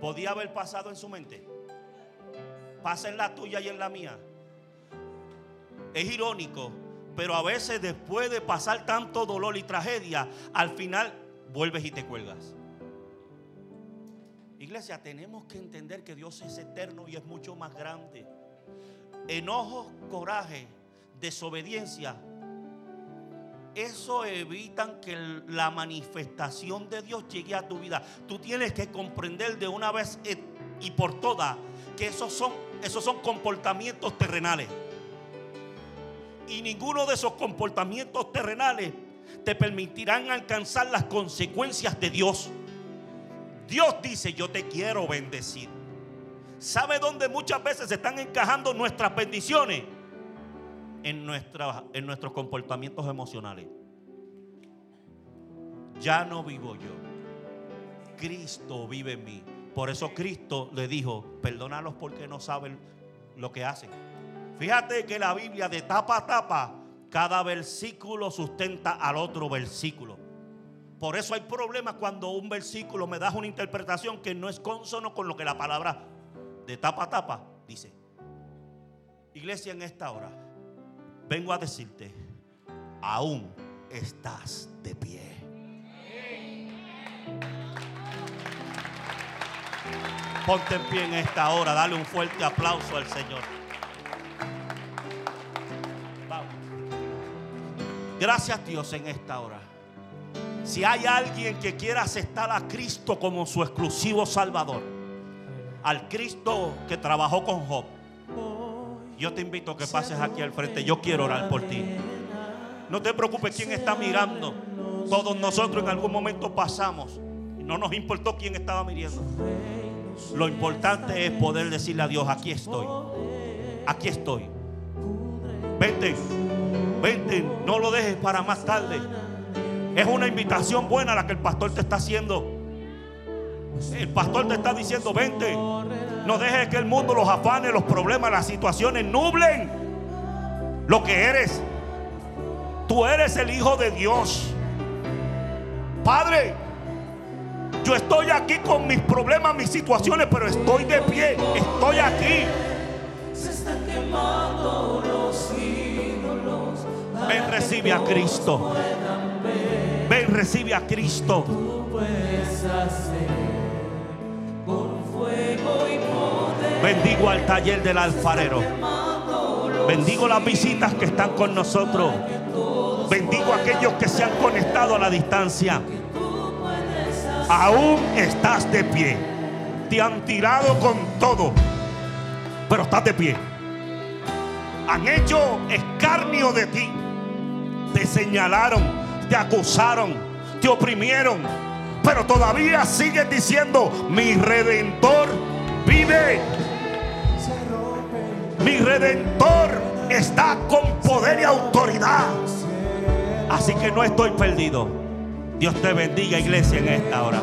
¿Podía haber pasado en su mente? Pasa en la tuya y en la mía. Es irónico, pero a veces después de pasar tanto dolor y tragedia, al final vuelves y te cuelgas. Iglesia, tenemos que entender que Dios es eterno y es mucho más grande. Enojo, coraje, desobediencia, eso evitan que la manifestación de Dios llegue a tu vida. Tú tienes que comprender de una vez y por todas que esos son, esos son comportamientos terrenales. Y ninguno de esos comportamientos terrenales te permitirán alcanzar las consecuencias de Dios. Dios dice, yo te quiero bendecir. ¿Sabe dónde muchas veces se están encajando nuestras bendiciones? En, nuestra- en nuestros comportamientos emocionales. Ya no vivo yo. Cristo vive en mí. Por eso Cristo le dijo, perdónalos porque no saben lo que hacen. Fíjate que la Biblia de tapa a tapa, cada versículo sustenta al otro versículo. Por eso hay problemas cuando un versículo me das una interpretación que no es consono con lo que la palabra de tapa a tapa dice. Iglesia, en esta hora vengo a decirte, aún estás de pie. Ponte en pie en esta hora, dale un fuerte aplauso al Señor. Vamos. Gracias Dios en esta hora. Si hay alguien que quiera aceptar a Cristo como su exclusivo Salvador, al Cristo que trabajó con Job, yo te invito a que pases aquí al frente. Yo quiero orar por ti. No te preocupes quién está mirando. Todos nosotros en algún momento pasamos. No nos importó quién estaba mirando. Lo importante es poder decirle a Dios, aquí estoy. Aquí estoy. Vente, vente, no lo dejes para más tarde. Es una invitación buena la que el pastor te está haciendo. El pastor te está diciendo, vente. No dejes que el mundo, los afanes, los problemas, las situaciones nublen lo que eres. Tú eres el Hijo de Dios. Padre, yo estoy aquí con mis problemas, mis situaciones, pero estoy de pie. Estoy aquí. Ven, recibe a Cristo. Ven, recibe a Cristo. Bendigo al taller del alfarero. Bendigo las visitas que están con nosotros. Bendigo a aquellos que se han conectado a la distancia. Aún estás de pie. Te han tirado con todo. Pero estás de pie. Han hecho escarnio de ti. Te señalaron, te acusaron, te oprimieron. Pero todavía sigues diciendo, mi redentor vive. Mi redentor está con poder y autoridad. Así que no estoy perdido. Dios te bendiga, iglesia, en esta hora.